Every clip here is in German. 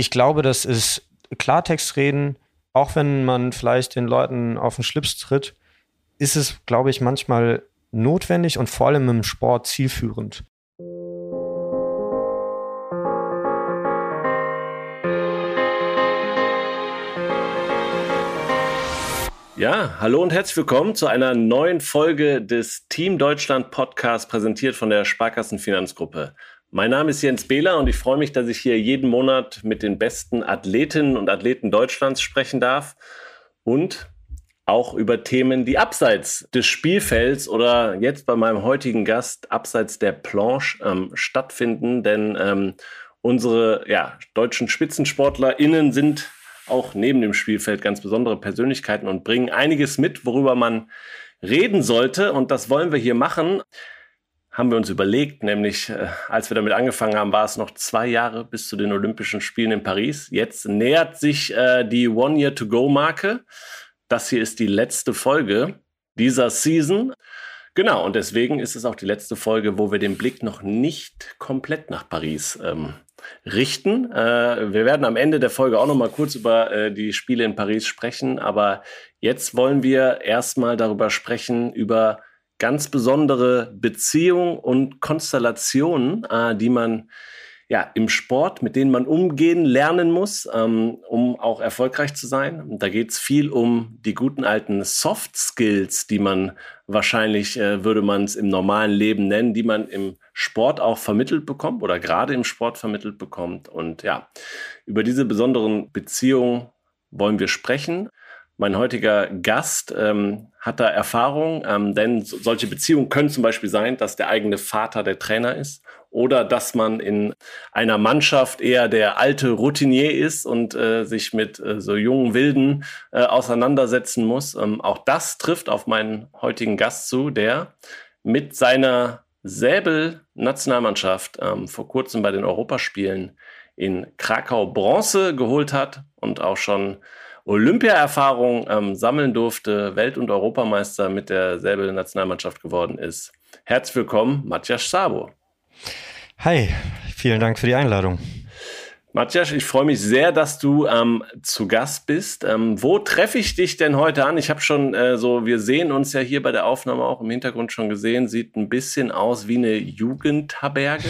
ich glaube, das ist Klartext reden, auch wenn man vielleicht den Leuten auf den Schlips tritt, ist es, glaube ich, manchmal notwendig und vor allem im Sport zielführend. Ja, hallo und herzlich willkommen zu einer neuen Folge des Team Deutschland Podcast, präsentiert von der Sparkassen Finanzgruppe. Mein Name ist Jens Behler und ich freue mich, dass ich hier jeden Monat mit den besten Athletinnen und Athleten Deutschlands sprechen darf und auch über Themen, die abseits des Spielfelds oder jetzt bei meinem heutigen Gast abseits der Planche ähm, stattfinden. Denn ähm, unsere ja, deutschen SpitzensportlerInnen sind auch neben dem Spielfeld ganz besondere Persönlichkeiten und bringen einiges mit, worüber man reden sollte. Und das wollen wir hier machen. Haben wir uns überlegt, nämlich äh, als wir damit angefangen haben, war es noch zwei Jahre bis zu den Olympischen Spielen in Paris. Jetzt nähert sich äh, die One-Year-to-Go-Marke. Das hier ist die letzte Folge dieser Season. Genau, und deswegen ist es auch die letzte Folge, wo wir den Blick noch nicht komplett nach Paris ähm, richten. Äh, wir werden am Ende der Folge auch noch mal kurz über äh, die Spiele in Paris sprechen, aber jetzt wollen wir erstmal darüber sprechen, über ganz besondere Beziehungen und Konstellationen, äh, die man ja, im Sport, mit denen man umgehen lernen muss, ähm, um auch erfolgreich zu sein. Und da geht es viel um die guten alten Soft Skills, die man wahrscheinlich, äh, würde man es im normalen Leben nennen, die man im Sport auch vermittelt bekommt oder gerade im Sport vermittelt bekommt. Und ja, über diese besonderen Beziehungen wollen wir sprechen. Mein heutiger Gast ähm, hat da Erfahrung, ähm, denn solche Beziehungen können zum Beispiel sein, dass der eigene Vater der Trainer ist oder dass man in einer Mannschaft eher der alte Routinier ist und äh, sich mit äh, so jungen Wilden äh, auseinandersetzen muss. Ähm, auch das trifft auf meinen heutigen Gast zu, der mit seiner Säbel-Nationalmannschaft ähm, vor kurzem bei den Europaspielen in Krakau Bronze geholt hat und auch schon Olympia-Erfahrung ähm, sammeln durfte, Welt- und Europameister mit der Säbel-Nationalmannschaft geworden ist. Herzlich willkommen, Matthias Sabo. Hi, vielen Dank für die Einladung. Matthias, ich freue mich sehr, dass du ähm, zu Gast bist. Ähm, wo treffe ich dich denn heute an? Ich habe schon äh, so, wir sehen uns ja hier bei der Aufnahme auch im Hintergrund schon gesehen, sieht ein bisschen aus wie eine Jugendherberge.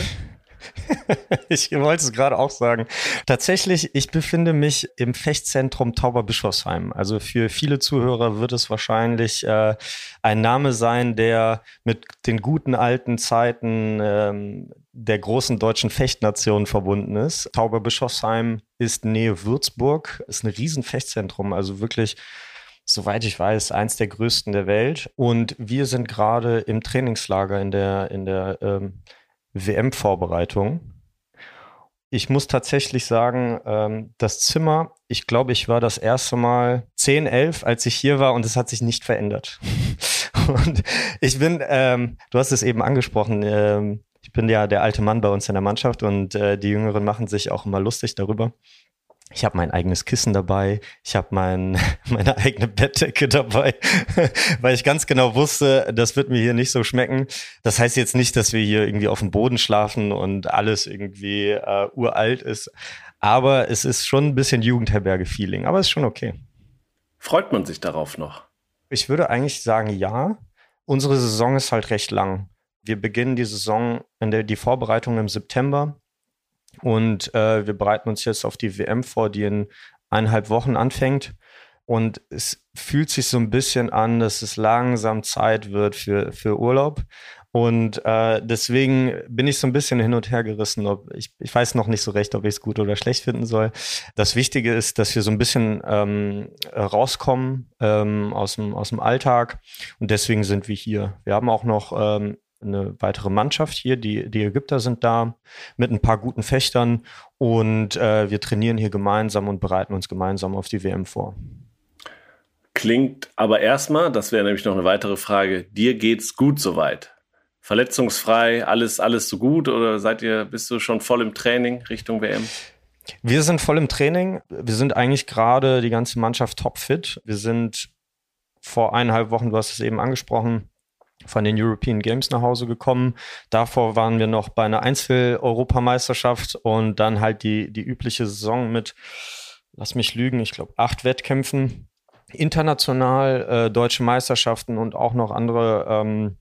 ich wollte es gerade auch sagen. Tatsächlich, ich befinde mich im Fechtzentrum Tauberbischofsheim. Also für viele Zuhörer wird es wahrscheinlich äh, ein Name sein, der mit den guten alten Zeiten ähm, der großen deutschen Fechtnation verbunden ist. Tauberbischofsheim ist Nähe Würzburg, ist ein riesen Fechtzentrum, also wirklich soweit ich weiß, eins der größten der Welt. Und wir sind gerade im Trainingslager in der, in der ähm, WM-Vorbereitung. Ich muss tatsächlich sagen, ähm, das Zimmer, ich glaube, ich war das erste Mal 10, 11, als ich hier war und es hat sich nicht verändert. und ich bin, ähm, du hast es eben angesprochen, ähm, ich bin ja der alte Mann bei uns in der Mannschaft und äh, die Jüngeren machen sich auch immer lustig darüber. Ich habe mein eigenes Kissen dabei, ich habe mein, meine eigene Bettdecke dabei, weil ich ganz genau wusste, das wird mir hier nicht so schmecken. Das heißt jetzt nicht, dass wir hier irgendwie auf dem Boden schlafen und alles irgendwie äh, uralt ist, aber es ist schon ein bisschen Jugendherberge-Feeling, aber ist schon okay. Freut man sich darauf noch? Ich würde eigentlich sagen, ja. Unsere Saison ist halt recht lang. Wir beginnen die Saison in der die Vorbereitung im September und äh, wir bereiten uns jetzt auf die WM vor, die in eineinhalb Wochen anfängt. Und es fühlt sich so ein bisschen an, dass es langsam Zeit wird für, für Urlaub. Und äh, deswegen bin ich so ein bisschen hin und her gerissen. Ob ich, ich weiß noch nicht so recht, ob ich es gut oder schlecht finden soll. Das Wichtige ist, dass wir so ein bisschen ähm, rauskommen ähm, aus, dem, aus dem Alltag. Und deswegen sind wir hier. Wir haben auch noch ähm, eine weitere Mannschaft hier. Die, die Ägypter sind da mit ein paar guten Fechtern und äh, wir trainieren hier gemeinsam und bereiten uns gemeinsam auf die WM vor. Klingt aber erstmal, das wäre nämlich noch eine weitere Frage, dir geht's gut soweit. Verletzungsfrei, alles, alles so gut oder seid ihr, bist du schon voll im Training Richtung WM? Wir sind voll im Training. Wir sind eigentlich gerade die ganze Mannschaft topfit. Wir sind vor eineinhalb Wochen, du hast es eben angesprochen, von den European Games nach Hause gekommen. Davor waren wir noch bei einer Einzel-Europameisterschaft und dann halt die, die übliche Saison mit, lass mich lügen, ich glaube, acht Wettkämpfen. International, äh, deutsche Meisterschaften und auch noch andere ähm,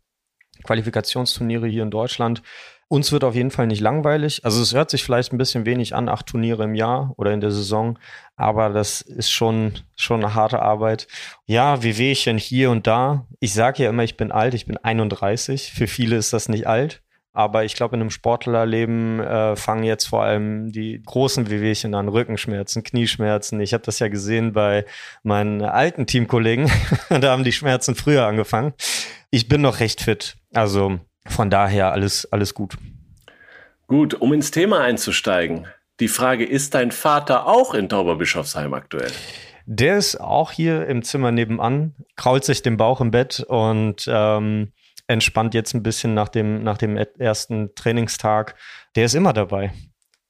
Qualifikationsturniere hier in Deutschland. Uns wird auf jeden Fall nicht langweilig. Also es hört sich vielleicht ein bisschen wenig an, acht Turniere im Jahr oder in der Saison, aber das ist schon, schon eine harte Arbeit. Ja, wie Wehchen hier und da. Ich sage ja immer, ich bin alt, ich bin 31. Für viele ist das nicht alt. Aber ich glaube, in einem Sportlerleben äh, fangen jetzt vor allem die großen Wehwehchen an, Rückenschmerzen, Knieschmerzen. Ich habe das ja gesehen bei meinen alten Teamkollegen. da haben die Schmerzen früher angefangen. Ich bin noch recht fit. Also von daher alles, alles gut. Gut, um ins Thema einzusteigen. Die Frage, ist dein Vater auch in Tauberbischofsheim aktuell? Der ist auch hier im Zimmer nebenan, krault sich den Bauch im Bett und ähm, entspannt jetzt ein bisschen nach dem, nach dem ersten Trainingstag. Der ist immer dabei.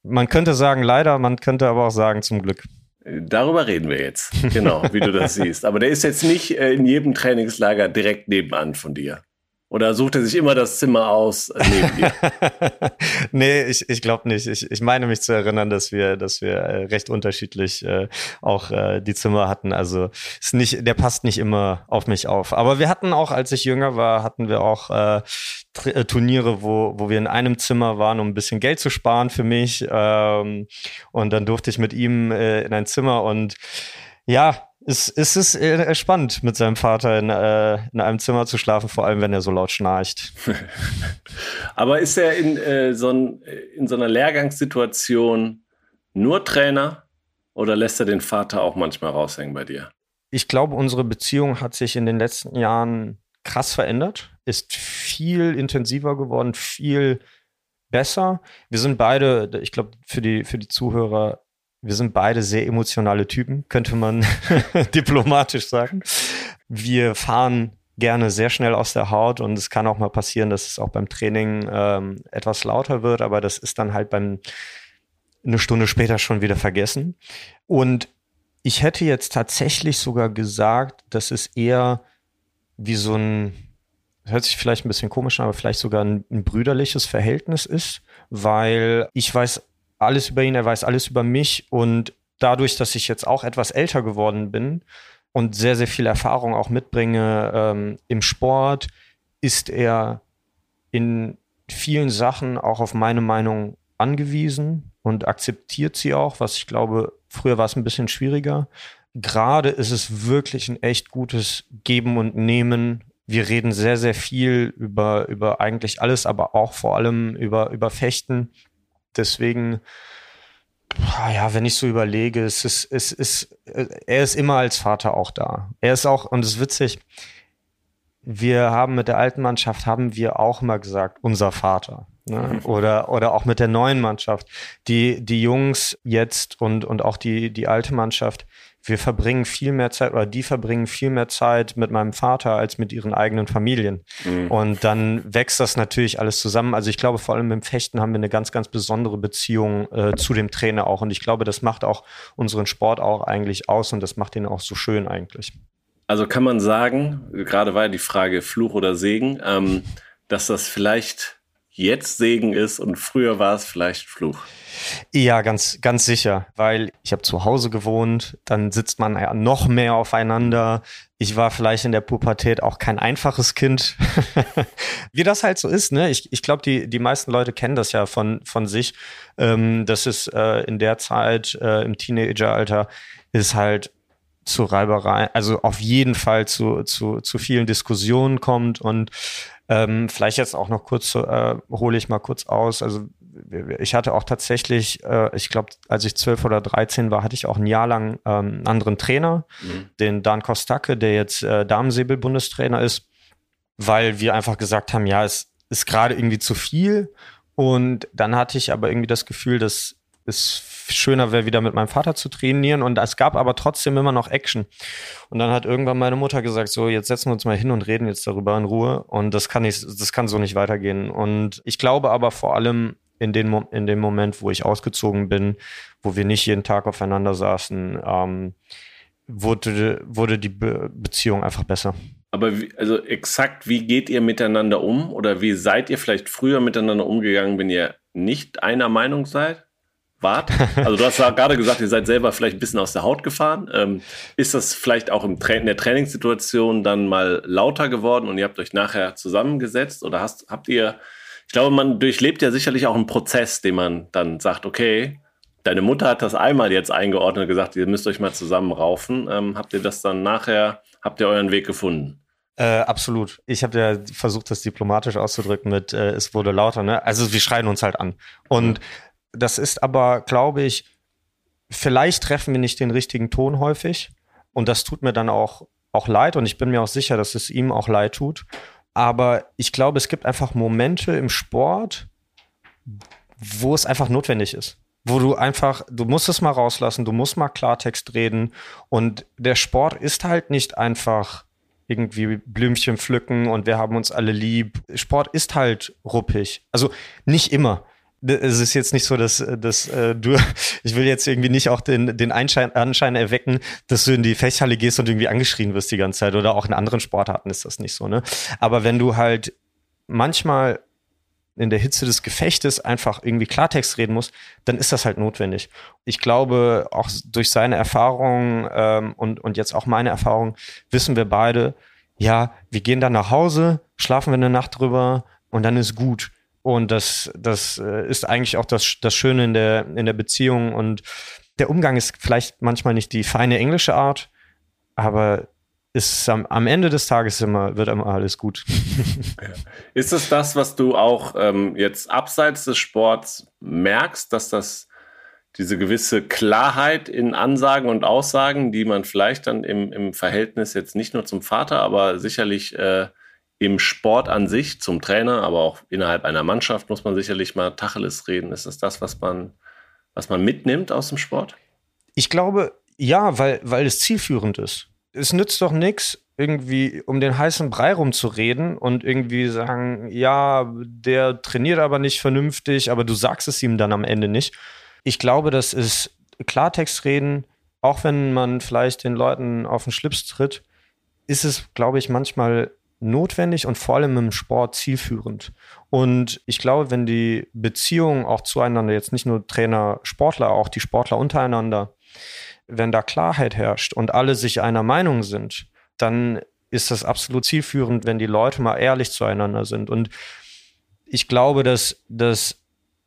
Man könnte sagen, leider, man könnte aber auch sagen, zum Glück. Darüber reden wir jetzt, genau, wie du das siehst. Aber der ist jetzt nicht äh, in jedem Trainingslager direkt nebenan von dir. Oder sucht er sich immer das Zimmer aus äh, neben dir? nee, ich, ich glaube nicht. Ich, ich meine mich zu erinnern, dass wir, dass wir äh, recht unterschiedlich äh, auch äh, die Zimmer hatten. Also ist nicht, der passt nicht immer auf mich auf. Aber wir hatten auch, als ich jünger war, hatten wir auch äh, äh, Turniere, wo, wo wir in einem Zimmer waren, um ein bisschen Geld zu sparen für mich. Ähm, und dann durfte ich mit ihm äh, in ein Zimmer und ja, es, es ist äh, spannend, mit seinem Vater in, äh, in einem Zimmer zu schlafen, vor allem wenn er so laut schnarcht. Aber ist er in, äh, so ein, in so einer Lehrgangssituation nur Trainer oder lässt er den Vater auch manchmal raushängen bei dir? Ich glaube, unsere Beziehung hat sich in den letzten Jahren krass verändert, ist viel intensiver geworden, viel besser. Wir sind beide, ich glaube, für die, für die Zuhörer wir sind beide sehr emotionale Typen, könnte man diplomatisch sagen. Wir fahren gerne sehr schnell aus der Haut und es kann auch mal passieren, dass es auch beim Training ähm, etwas lauter wird, aber das ist dann halt beim eine Stunde später schon wieder vergessen. Und ich hätte jetzt tatsächlich sogar gesagt, dass es eher wie so ein, hört sich vielleicht ein bisschen komisch an, aber vielleicht sogar ein, ein brüderliches Verhältnis ist, weil ich weiß alles über ihn, er weiß alles über mich und dadurch, dass ich jetzt auch etwas älter geworden bin und sehr, sehr viel Erfahrung auch mitbringe ähm, im Sport, ist er in vielen Sachen auch auf meine Meinung angewiesen und akzeptiert sie auch, was ich glaube, früher war es ein bisschen schwieriger. Gerade ist es wirklich ein echt gutes Geben und Nehmen. Wir reden sehr, sehr viel über, über eigentlich alles, aber auch vor allem über, über Fechten deswegen, ja, wenn ich so überlege, es ist, es ist, er ist immer als Vater auch da. Er ist auch, und es ist witzig, wir haben mit der alten Mannschaft, haben wir auch immer gesagt, unser Vater. Ne? Mhm. Oder, oder auch mit der neuen Mannschaft. Die, die Jungs jetzt und, und auch die, die alte Mannschaft, wir verbringen viel mehr Zeit oder die verbringen viel mehr Zeit mit meinem Vater als mit ihren eigenen Familien. Mhm. Und dann wächst das natürlich alles zusammen. Also ich glaube, vor allem im Fechten haben wir eine ganz, ganz besondere Beziehung äh, zu dem Trainer auch. Und ich glaube, das macht auch unseren Sport auch eigentlich aus und das macht ihn auch so schön eigentlich. Also kann man sagen, gerade war ja die Frage Fluch oder Segen, ähm, dass das vielleicht jetzt Segen ist und früher war es vielleicht Fluch. Ja, ganz, ganz sicher, weil ich habe zu Hause gewohnt, dann sitzt man ja noch mehr aufeinander. Ich war vielleicht in der Pubertät auch kein einfaches Kind. Wie das halt so ist, ne? Ich, ich glaube, die, die meisten Leute kennen das ja von, von sich. Ähm, dass es äh, in der Zeit äh, im Teenageralter ist halt zu Reibereien, also auf jeden Fall zu, zu, zu vielen Diskussionen kommt und ähm, vielleicht jetzt auch noch kurz, äh, hole ich mal kurz aus. Also ich hatte auch tatsächlich, äh, ich glaube, als ich zwölf oder dreizehn war, hatte ich auch ein Jahr lang ähm, einen anderen Trainer, mhm. den Dan Kostacke, der jetzt äh, Damensäbel-Bundestrainer ist, weil wir einfach gesagt haben, ja, es ist gerade irgendwie zu viel. Und dann hatte ich aber irgendwie das Gefühl, dass es schöner wäre, wieder mit meinem Vater zu trainieren. Und es gab aber trotzdem immer noch Action. Und dann hat irgendwann meine Mutter gesagt, so, jetzt setzen wir uns mal hin und reden jetzt darüber in Ruhe. Und das kann nicht, das kann so nicht weitergehen. Und ich glaube aber vor allem in, den, in dem Moment, wo ich ausgezogen bin, wo wir nicht jeden Tag aufeinander saßen, ähm, wurde, wurde die Be Beziehung einfach besser. Aber wie, also exakt, wie geht ihr miteinander um oder wie seid ihr vielleicht früher miteinander umgegangen, wenn ihr nicht einer Meinung seid? Wart? Also du hast ja gerade gesagt, ihr seid selber vielleicht ein bisschen aus der Haut gefahren. Ähm, ist das vielleicht auch im Tra in der Trainingssituation dann mal lauter geworden und ihr habt euch nachher zusammengesetzt oder hast, habt ihr, ich glaube, man durchlebt ja sicherlich auch einen Prozess, den man dann sagt, okay, deine Mutter hat das einmal jetzt eingeordnet und gesagt, ihr müsst euch mal zusammenraufen. Ähm, habt ihr das dann nachher, habt ihr euren Weg gefunden? Äh, absolut. Ich habe ja versucht, das diplomatisch auszudrücken mit, äh, es wurde lauter, ne? Also wir schreien uns halt an. Und das ist aber, glaube ich, vielleicht treffen wir nicht den richtigen Ton häufig. Und das tut mir dann auch, auch leid. Und ich bin mir auch sicher, dass es ihm auch leid tut. Aber ich glaube, es gibt einfach Momente im Sport, wo es einfach notwendig ist. Wo du einfach, du musst es mal rauslassen, du musst mal Klartext reden. Und der Sport ist halt nicht einfach irgendwie Blümchen pflücken und wir haben uns alle lieb. Sport ist halt ruppig. Also nicht immer. Es ist jetzt nicht so, dass, dass äh, du, ich will jetzt irgendwie nicht auch den, den Einschein, Anschein erwecken, dass du in die Fechhalle gehst und irgendwie angeschrien wirst die ganze Zeit. Oder auch in anderen Sportarten ist das nicht so, ne? Aber wenn du halt manchmal in der Hitze des Gefechtes einfach irgendwie Klartext reden muss, dann ist das halt notwendig. Ich glaube, auch durch seine Erfahrung ähm, und, und jetzt auch meine Erfahrung wissen wir beide, ja, wir gehen dann nach Hause, schlafen wir eine Nacht drüber und dann ist gut. Und das, das äh, ist eigentlich auch das, das Schöne in der, in der Beziehung. Und der Umgang ist vielleicht manchmal nicht die feine englische Art, aber ist am, am Ende des Tages immer, wird immer alles gut. Ist es das, was du auch ähm, jetzt abseits des Sports merkst, dass das diese gewisse Klarheit in Ansagen und Aussagen, die man vielleicht dann im, im Verhältnis jetzt nicht nur zum Vater, aber sicherlich äh, im Sport an sich, zum Trainer, aber auch innerhalb einer Mannschaft muss man sicherlich mal Tacheles reden. Ist das das, was man, was man mitnimmt aus dem Sport? Ich glaube, ja, weil, weil es zielführend ist es nützt doch nichts, irgendwie um den heißen Brei rumzureden und irgendwie sagen, ja, der trainiert aber nicht vernünftig, aber du sagst es ihm dann am Ende nicht. Ich glaube, das ist Klartext reden, auch wenn man vielleicht den Leuten auf den Schlips tritt, ist es, glaube ich, manchmal notwendig und vor allem im Sport zielführend. Und ich glaube, wenn die Beziehungen auch zueinander, jetzt nicht nur Trainer, Sportler, auch die Sportler untereinander, wenn da Klarheit herrscht und alle sich einer Meinung sind, dann ist das absolut zielführend, wenn die Leute mal ehrlich zueinander sind. Und ich glaube, dass das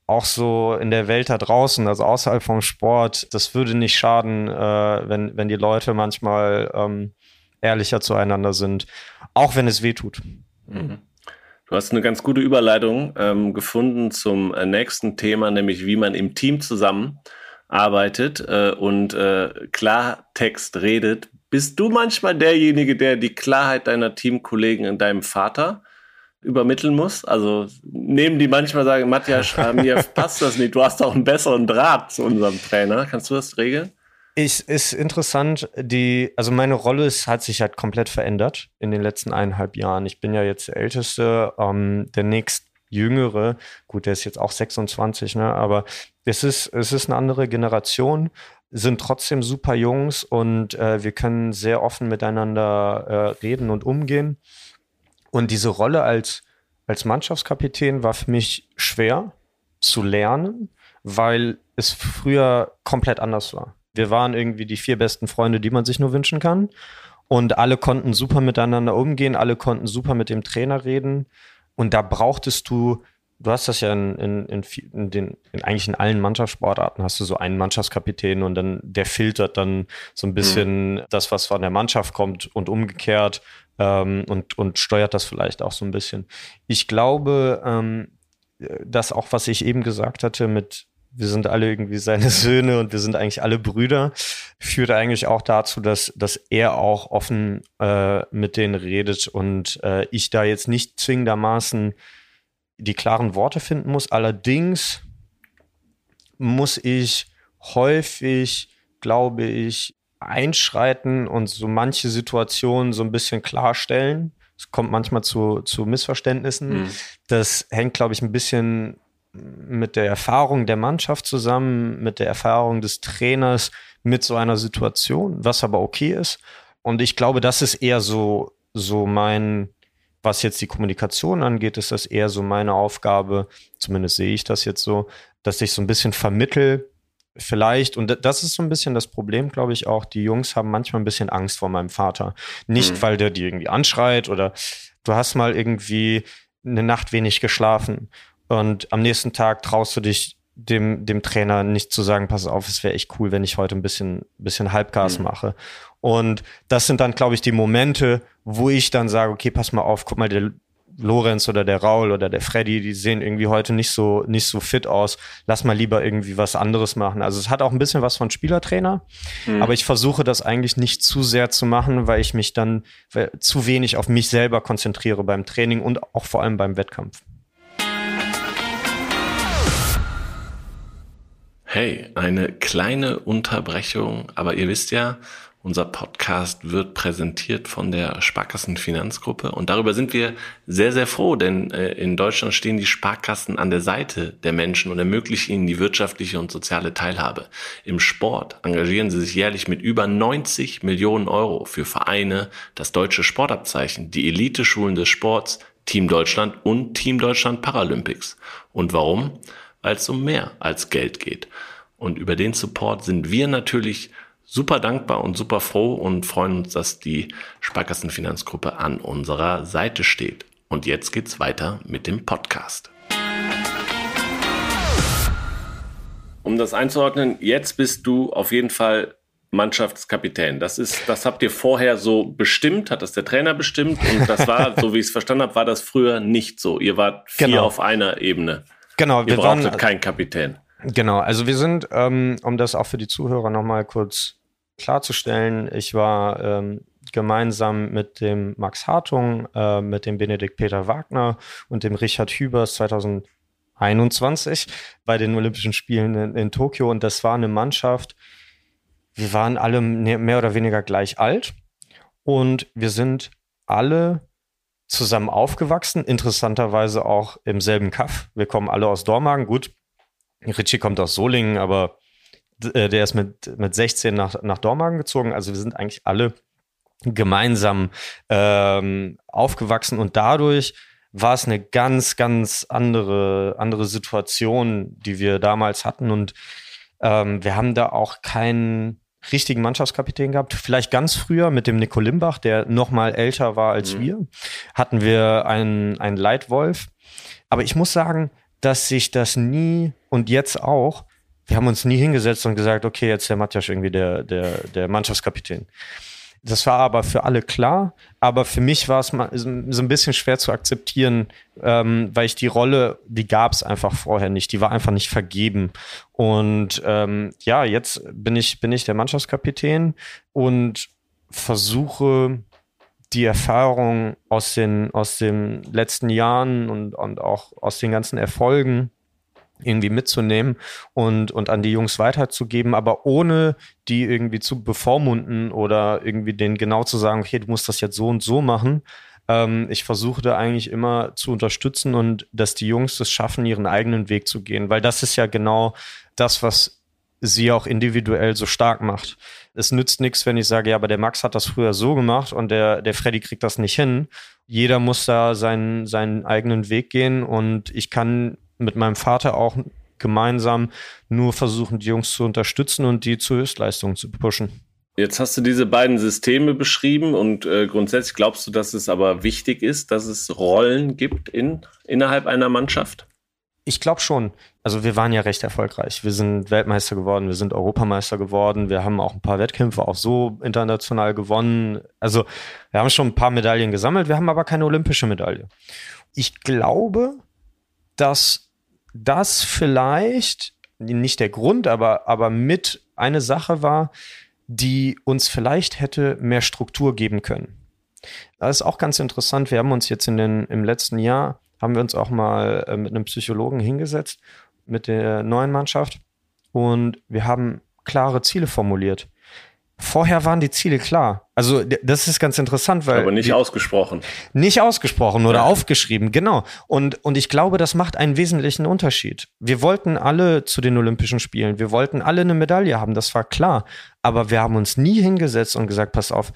auch so in der Welt da draußen, also außerhalb vom Sport, das würde nicht schaden, äh, wenn, wenn die Leute manchmal ähm, ehrlicher zueinander sind, auch wenn es weh tut. Mhm. Du hast eine ganz gute Überleitung ähm, gefunden zum äh, nächsten Thema, nämlich wie man im Team zusammen arbeitet äh, und äh, Klartext redet, bist du manchmal derjenige, der die Klarheit deiner Teamkollegen in deinem Vater übermitteln muss? Also nehmen die manchmal sagen, Matthias, mir passt das nicht, du hast auch einen besseren Draht zu unserem Trainer. Kannst du das regeln? Ich, ist interessant, die, also meine Rolle ist, hat sich halt komplett verändert in den letzten eineinhalb Jahren. Ich bin ja jetzt der Älteste, ähm, der nächst Jüngere, gut, der ist jetzt auch 26, ne, aber es ist, es ist eine andere Generation, sind trotzdem super Jungs und äh, wir können sehr offen miteinander äh, reden und umgehen. Und diese Rolle als, als Mannschaftskapitän war für mich schwer zu lernen, weil es früher komplett anders war. Wir waren irgendwie die vier besten Freunde, die man sich nur wünschen kann. Und alle konnten super miteinander umgehen, alle konnten super mit dem Trainer reden. Und da brauchtest du du hast das ja in, in, in, in, den, eigentlich in allen Mannschaftssportarten hast du so einen Mannschaftskapitän und dann der filtert dann so ein bisschen mhm. das, was von der Mannschaft kommt und umgekehrt ähm, und, und steuert das vielleicht auch so ein bisschen. Ich glaube, ähm, dass auch, was ich eben gesagt hatte mit wir sind alle irgendwie seine Söhne und wir sind eigentlich alle Brüder, führt eigentlich auch dazu, dass, dass er auch offen äh, mit denen redet und äh, ich da jetzt nicht zwingendermaßen die klaren Worte finden muss. Allerdings muss ich häufig, glaube ich, einschreiten und so manche Situationen so ein bisschen klarstellen. Es kommt manchmal zu, zu Missverständnissen. Mhm. Das hängt, glaube ich, ein bisschen mit der Erfahrung der Mannschaft zusammen, mit der Erfahrung des Trainers mit so einer Situation, was aber okay ist. Und ich glaube, das ist eher so so mein, was jetzt die Kommunikation angeht, ist das eher so meine Aufgabe, zumindest sehe ich das jetzt so, dass ich so ein bisschen vermittel, vielleicht, und das ist so ein bisschen das Problem, glaube ich, auch, die Jungs haben manchmal ein bisschen Angst vor meinem Vater. Nicht, mhm. weil der die irgendwie anschreit oder du hast mal irgendwie eine Nacht wenig geschlafen und am nächsten Tag traust du dich dem, dem Trainer nicht zu sagen, pass auf, es wäre echt cool, wenn ich heute ein bisschen, bisschen Halbgas mhm. mache. Und das sind dann, glaube ich, die Momente, wo ich dann sage, okay, pass mal auf, guck mal, der Lorenz oder der Raul oder der Freddy, die sehen irgendwie heute nicht so, nicht so fit aus. Lass mal lieber irgendwie was anderes machen. Also es hat auch ein bisschen was von Spielertrainer, mhm. aber ich versuche das eigentlich nicht zu sehr zu machen, weil ich mich dann zu wenig auf mich selber konzentriere beim Training und auch vor allem beim Wettkampf. Hey, eine kleine Unterbrechung, aber ihr wisst ja, unser Podcast wird präsentiert von der Sparkassen Finanzgruppe und darüber sind wir sehr, sehr froh, denn äh, in Deutschland stehen die Sparkassen an der Seite der Menschen und ermöglichen ihnen die wirtschaftliche und soziale Teilhabe. Im Sport engagieren sie sich jährlich mit über 90 Millionen Euro für Vereine, das deutsche Sportabzeichen, die Elite-Schulen des Sports, Team Deutschland und Team Deutschland Paralympics. Und warum? Es um mehr als Geld geht. Und über den Support sind wir natürlich super dankbar und super froh und freuen uns, dass die Sparkassenfinanzgruppe an unserer Seite steht. Und jetzt geht's weiter mit dem Podcast. Um das einzuordnen, jetzt bist du auf jeden Fall Mannschaftskapitän. Das ist, das habt ihr vorher so bestimmt, hat das der Trainer bestimmt und das war, so wie ich es verstanden habe, war das früher nicht so. Ihr wart vier genau. auf einer Ebene. Genau, wir waren keinen Kapitän. Genau, also wir sind, ähm, um das auch für die Zuhörer nochmal kurz klarzustellen, ich war ähm, gemeinsam mit dem Max Hartung, äh, mit dem Benedikt Peter Wagner und dem Richard Hübers 2021 bei den Olympischen Spielen in, in Tokio und das war eine Mannschaft, wir waren alle mehr oder weniger gleich alt und wir sind alle zusammen aufgewachsen, interessanterweise auch im selben Kaff. Wir kommen alle aus Dormagen. Gut, Richie kommt aus Solingen, aber äh, der ist mit, mit 16 nach, nach Dormagen gezogen. Also wir sind eigentlich alle gemeinsam ähm, aufgewachsen und dadurch war es eine ganz, ganz andere, andere Situation, die wir damals hatten. Und ähm, wir haben da auch keinen richtigen Mannschaftskapitän gehabt. Vielleicht ganz früher mit dem Nico Limbach, der noch mal älter war als mhm. wir, hatten wir einen, einen Leitwolf. Aber ich muss sagen, dass sich das nie und jetzt auch, wir haben uns nie hingesetzt und gesagt, okay, jetzt der Matjasch irgendwie der, der, der Mannschaftskapitän. Das war aber für alle klar, aber für mich war es mal so ein bisschen schwer zu akzeptieren, ähm, weil ich die Rolle, die gab es einfach vorher nicht, die war einfach nicht vergeben. Und ähm, ja, jetzt bin ich, bin ich der Mannschaftskapitän und versuche die Erfahrung aus den, aus den letzten Jahren und, und auch aus den ganzen Erfolgen irgendwie mitzunehmen und, und an die Jungs weiterzugeben, aber ohne die irgendwie zu bevormunden oder irgendwie denen genau zu sagen, okay, du musst das jetzt so und so machen. Ähm, ich versuche da eigentlich immer zu unterstützen und dass die Jungs es schaffen, ihren eigenen Weg zu gehen, weil das ist ja genau das, was sie auch individuell so stark macht. Es nützt nichts, wenn ich sage, ja, aber der Max hat das früher so gemacht und der, der Freddy kriegt das nicht hin. Jeder muss da seinen, seinen eigenen Weg gehen und ich kann mit meinem Vater auch gemeinsam nur versuchen, die Jungs zu unterstützen und die zu Höchstleistungen zu pushen. Jetzt hast du diese beiden Systeme beschrieben und äh, grundsätzlich glaubst du, dass es aber wichtig ist, dass es Rollen gibt in, innerhalb einer Mannschaft? Ich glaube schon. Also wir waren ja recht erfolgreich. Wir sind Weltmeister geworden, wir sind Europameister geworden, wir haben auch ein paar Wettkämpfe auch so international gewonnen. Also wir haben schon ein paar Medaillen gesammelt, wir haben aber keine olympische Medaille. Ich glaube, dass das vielleicht nicht der Grund, aber, aber mit eine Sache war, die uns vielleicht hätte mehr Struktur geben können. Das ist auch ganz interessant. Wir haben uns jetzt in den, im letzten Jahr, haben wir uns auch mal äh, mit einem Psychologen hingesetzt, mit der neuen Mannschaft und wir haben klare Ziele formuliert. Vorher waren die Ziele klar. Also das ist ganz interessant, weil. Aber nicht die, ausgesprochen. Nicht ausgesprochen oder ja. aufgeschrieben, genau. Und, und ich glaube, das macht einen wesentlichen Unterschied. Wir wollten alle zu den Olympischen Spielen, wir wollten alle eine Medaille haben, das war klar. Aber wir haben uns nie hingesetzt und gesagt, pass auf,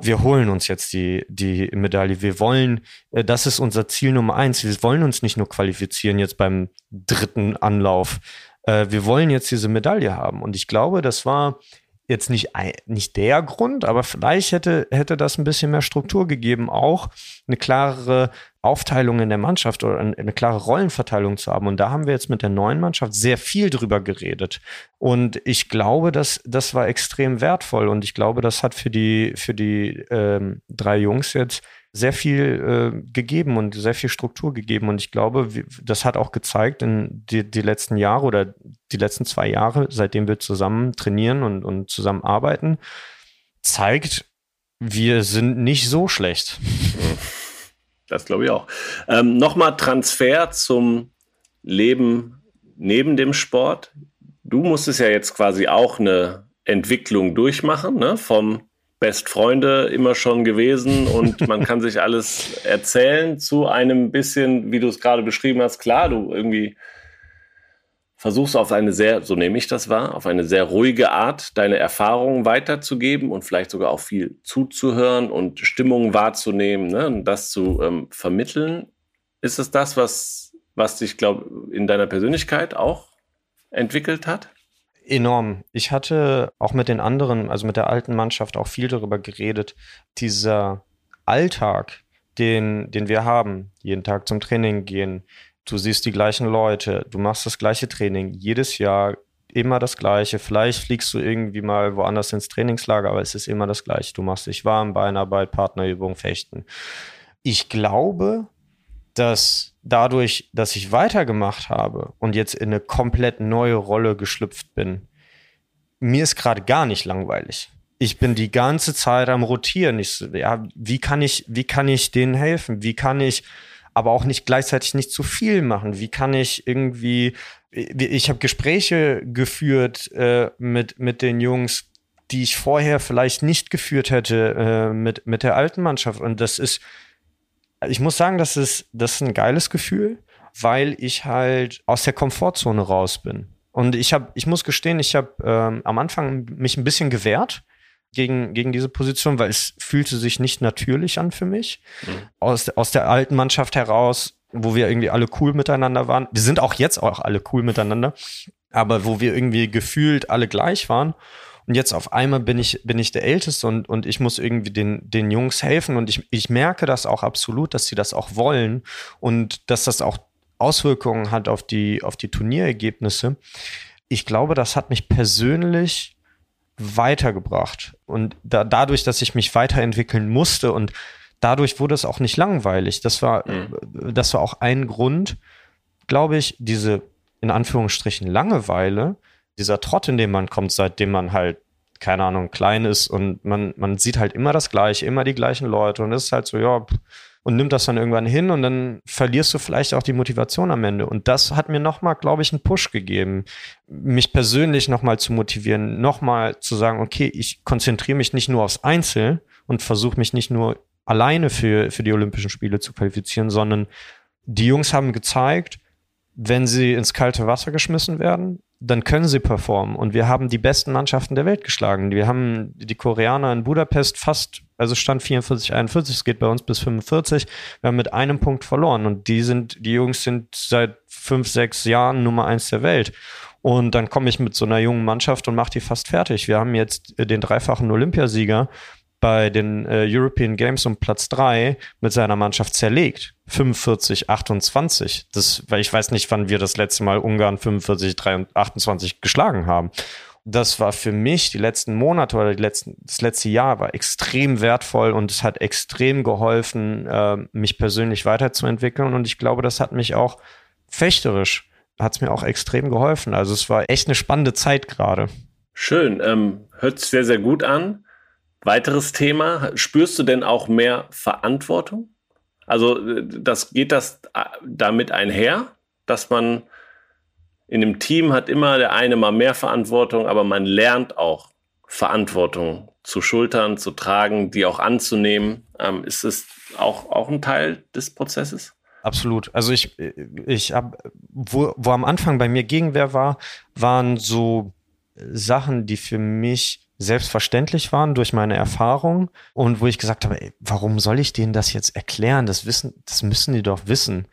wir holen uns jetzt die, die Medaille. Wir wollen, äh, das ist unser Ziel Nummer eins. Wir wollen uns nicht nur qualifizieren jetzt beim dritten Anlauf. Äh, wir wollen jetzt diese Medaille haben. Und ich glaube, das war jetzt nicht, nicht der Grund, aber vielleicht hätte, hätte das ein bisschen mehr Struktur gegeben, auch eine klarere Aufteilung in der Mannschaft oder eine, klare Rollenverteilung zu haben. Und da haben wir jetzt mit der neuen Mannschaft sehr viel drüber geredet. Und ich glaube, dass das war extrem wertvoll. Und ich glaube, das hat für die, für die ähm, drei Jungs jetzt sehr viel äh, gegeben und sehr viel Struktur gegeben. Und ich glaube, das hat auch gezeigt in die, die letzten Jahre oder die letzten zwei Jahre, seitdem wir zusammen trainieren und, und zusammen arbeiten, zeigt, wir sind nicht so schlecht. Das glaube ich auch. Ähm, Nochmal Transfer zum Leben neben dem Sport. Du musstest ja jetzt quasi auch eine Entwicklung durchmachen, ne? vom Best Freunde immer schon gewesen und man kann sich alles erzählen zu einem bisschen, wie du es gerade beschrieben hast. Klar, du irgendwie versuchst auf eine sehr, so nehme ich das wahr, auf eine sehr ruhige Art deine Erfahrungen weiterzugeben und vielleicht sogar auch viel zuzuhören und Stimmungen wahrzunehmen ne, und das zu ähm, vermitteln. Ist es das, was, was dich, glaube in deiner Persönlichkeit auch entwickelt hat? Enorm. Ich hatte auch mit den anderen, also mit der alten Mannschaft auch viel darüber geredet. Dieser Alltag, den, den wir haben, jeden Tag zum Training gehen, du siehst die gleichen Leute, du machst das gleiche Training, jedes Jahr immer das gleiche. Vielleicht fliegst du irgendwie mal woanders ins Trainingslager, aber es ist immer das gleiche. Du machst dich warm, Beinarbeit, Partnerübung, Fechten. Ich glaube, dass dadurch, dass ich weitergemacht habe und jetzt in eine komplett neue Rolle geschlüpft bin, mir ist gerade gar nicht langweilig. Ich bin die ganze Zeit am rotieren. Ich, ja, wie kann ich, wie kann ich denen helfen? Wie kann ich, aber auch nicht gleichzeitig nicht zu viel machen? Wie kann ich irgendwie, ich habe Gespräche geführt äh, mit, mit den Jungs, die ich vorher vielleicht nicht geführt hätte äh, mit, mit der alten Mannschaft. Und das ist, ich muss sagen, das ist, das ist ein geiles Gefühl, weil ich halt aus der Komfortzone raus bin. Und ich habe, ich muss gestehen, ich habe ähm, am Anfang mich ein bisschen gewehrt gegen, gegen diese Position, weil es fühlte sich nicht natürlich an für mich. Mhm. Aus, aus der alten Mannschaft heraus, wo wir irgendwie alle cool miteinander waren. Wir sind auch jetzt auch alle cool miteinander, aber wo wir irgendwie gefühlt alle gleich waren. Und jetzt auf einmal bin ich, bin ich der Älteste und, und ich muss irgendwie den, den Jungs helfen. Und ich, ich merke das auch absolut, dass sie das auch wollen und dass das auch Auswirkungen hat auf die, auf die Turnierergebnisse. Ich glaube, das hat mich persönlich weitergebracht. Und da, dadurch, dass ich mich weiterentwickeln musste und dadurch wurde es auch nicht langweilig. Das war, mhm. das war auch ein Grund, glaube ich, diese in Anführungsstrichen Langeweile dieser Trott, in dem man kommt, seitdem man halt, keine Ahnung, klein ist und man, man sieht halt immer das Gleiche, immer die gleichen Leute und es ist halt so, ja, und nimmt das dann irgendwann hin und dann verlierst du vielleicht auch die Motivation am Ende. Und das hat mir nochmal, glaube ich, einen Push gegeben, mich persönlich nochmal zu motivieren, nochmal zu sagen, okay, ich konzentriere mich nicht nur aufs Einzel und versuche mich nicht nur alleine für, für die Olympischen Spiele zu qualifizieren, sondern die Jungs haben gezeigt, wenn sie ins kalte Wasser geschmissen werden, dann können sie performen. Und wir haben die besten Mannschaften der Welt geschlagen. Wir haben die Koreaner in Budapest fast, also stand 44, 41, es geht bei uns bis 45. Wir haben mit einem Punkt verloren. Und die sind, die Jungs sind seit fünf, sechs Jahren Nummer eins der Welt. Und dann komme ich mit so einer jungen Mannschaft und mache die fast fertig. Wir haben jetzt den dreifachen Olympiasieger bei den äh, European Games um Platz drei mit seiner Mannschaft zerlegt. 45, 28. Das, weil ich weiß nicht, wann wir das letzte Mal Ungarn 45, 23, 28 geschlagen haben. Das war für mich die letzten Monate oder letzten, das letzte Jahr war extrem wertvoll und es hat extrem geholfen, äh, mich persönlich weiterzuentwickeln. Und ich glaube, das hat mich auch fechterisch, hat es mir auch extrem geholfen. Also es war echt eine spannende Zeit gerade. Schön, ähm, hört sich sehr, sehr gut an. Weiteres Thema, spürst du denn auch mehr Verantwortung? Also das geht das äh, damit einher, dass man in einem Team hat immer der eine mal mehr Verantwortung, aber man lernt auch Verantwortung zu schultern, zu tragen, die auch anzunehmen. Ähm, ist es auch, auch ein Teil des Prozesses? Absolut. Also ich, ich habe, wo, wo am Anfang bei mir Gegenwehr war, waren so Sachen, die für mich selbstverständlich waren durch meine Erfahrung und wo ich gesagt habe, ey, warum soll ich denen das jetzt erklären? Das wissen, das müssen die doch wissen.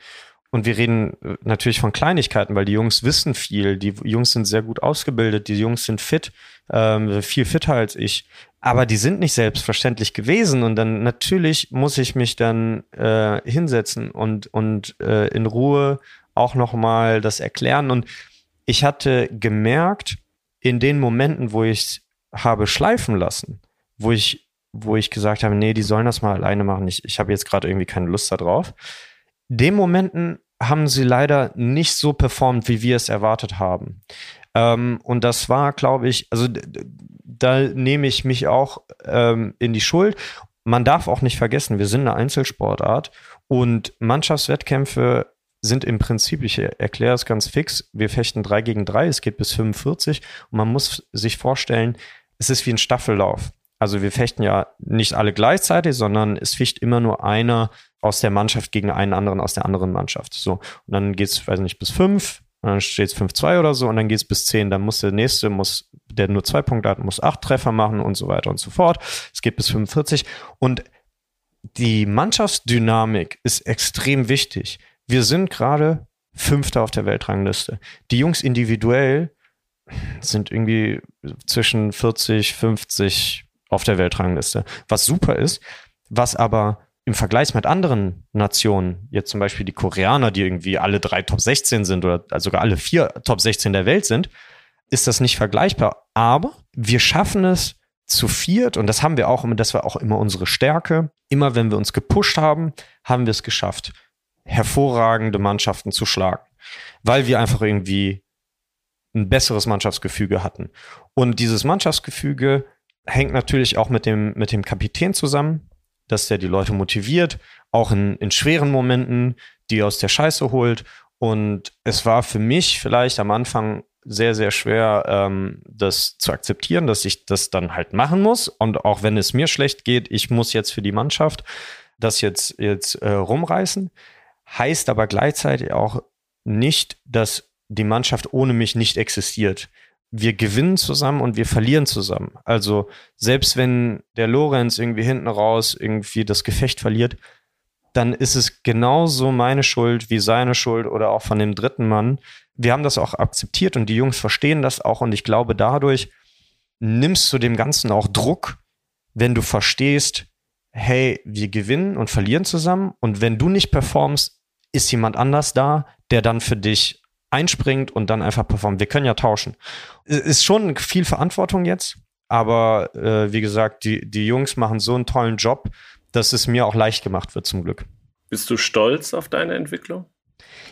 Und wir reden äh, natürlich von Kleinigkeiten, weil die Jungs wissen viel, die Jungs sind sehr gut ausgebildet, die Jungs sind fit, ähm, viel fitter als ich. Aber die sind nicht selbstverständlich gewesen. Und dann natürlich muss ich mich dann äh, hinsetzen und, und äh, in Ruhe auch nochmal das erklären. Und ich hatte gemerkt, in den Momenten, wo ich habe schleifen lassen, wo ich, wo ich gesagt habe, nee, die sollen das mal alleine machen. Ich, ich habe jetzt gerade irgendwie keine Lust darauf. Den Momenten haben sie leider nicht so performt, wie wir es erwartet haben. Ähm, und das war, glaube ich, also da nehme ich mich auch ähm, in die Schuld. Man darf auch nicht vergessen, wir sind eine Einzelsportart und Mannschaftswettkämpfe sind im Prinzip, ich erkläre es ganz fix, wir fechten drei gegen drei, es geht bis 45 und man muss sich vorstellen, es ist wie ein Staffellauf. Also wir fechten ja nicht alle gleichzeitig, sondern es ficht immer nur einer aus der Mannschaft gegen einen anderen aus der anderen Mannschaft. So. Und dann geht es, weiß nicht, bis fünf, und dann steht es 5-2 oder so und dann geht es bis 10. Dann muss der nächste, muss, der nur zwei Punkte hat, muss acht Treffer machen und so weiter und so fort. Es geht bis 45. Und die Mannschaftsdynamik ist extrem wichtig. Wir sind gerade Fünfter auf der Weltrangliste. Die Jungs individuell sind irgendwie zwischen 40, 50 auf der Weltrangliste. Was super ist, was aber im Vergleich mit anderen Nationen, jetzt zum Beispiel die Koreaner, die irgendwie alle drei Top 16 sind oder sogar alle vier Top 16 der Welt sind, ist das nicht vergleichbar. Aber wir schaffen es zu viert, und das haben wir auch, das war auch immer unsere Stärke. Immer wenn wir uns gepusht haben, haben wir es geschafft, hervorragende Mannschaften zu schlagen, weil wir einfach irgendwie ein besseres Mannschaftsgefüge hatten. Und dieses Mannschaftsgefüge hängt natürlich auch mit dem, mit dem Kapitän zusammen, dass der die Leute motiviert, auch in, in schweren Momenten, die aus der Scheiße holt. Und es war für mich vielleicht am Anfang sehr, sehr schwer, ähm, das zu akzeptieren, dass ich das dann halt machen muss. Und auch wenn es mir schlecht geht, ich muss jetzt für die Mannschaft das jetzt, jetzt äh, rumreißen. Heißt aber gleichzeitig auch nicht, dass die Mannschaft ohne mich nicht existiert wir gewinnen zusammen und wir verlieren zusammen. Also selbst wenn der Lorenz irgendwie hinten raus irgendwie das Gefecht verliert, dann ist es genauso meine Schuld wie seine Schuld oder auch von dem dritten Mann. Wir haben das auch akzeptiert und die Jungs verstehen das auch und ich glaube, dadurch nimmst du dem Ganzen auch Druck, wenn du verstehst, hey, wir gewinnen und verlieren zusammen und wenn du nicht performst, ist jemand anders da, der dann für dich einspringt und dann einfach performt. Wir können ja tauschen. Ist schon viel Verantwortung jetzt, aber äh, wie gesagt, die, die Jungs machen so einen tollen Job, dass es mir auch leicht gemacht wird, zum Glück. Bist du stolz auf deine Entwicklung?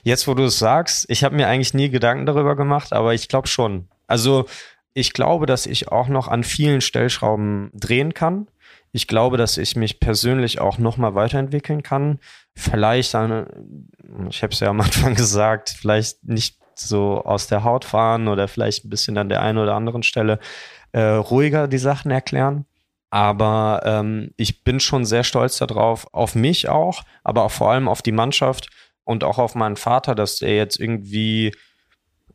Jetzt, wo du es sagst, ich habe mir eigentlich nie Gedanken darüber gemacht, aber ich glaube schon. Also ich glaube, dass ich auch noch an vielen Stellschrauben drehen kann. Ich glaube, dass ich mich persönlich auch noch mal weiterentwickeln kann. Vielleicht, eine, ich habe es ja am Anfang gesagt, vielleicht nicht so aus der Haut fahren oder vielleicht ein bisschen an der einen oder anderen Stelle äh, ruhiger die Sachen erklären. Aber ähm, ich bin schon sehr stolz darauf, auf mich auch, aber auch vor allem auf die Mannschaft und auch auf meinen Vater, dass er jetzt irgendwie,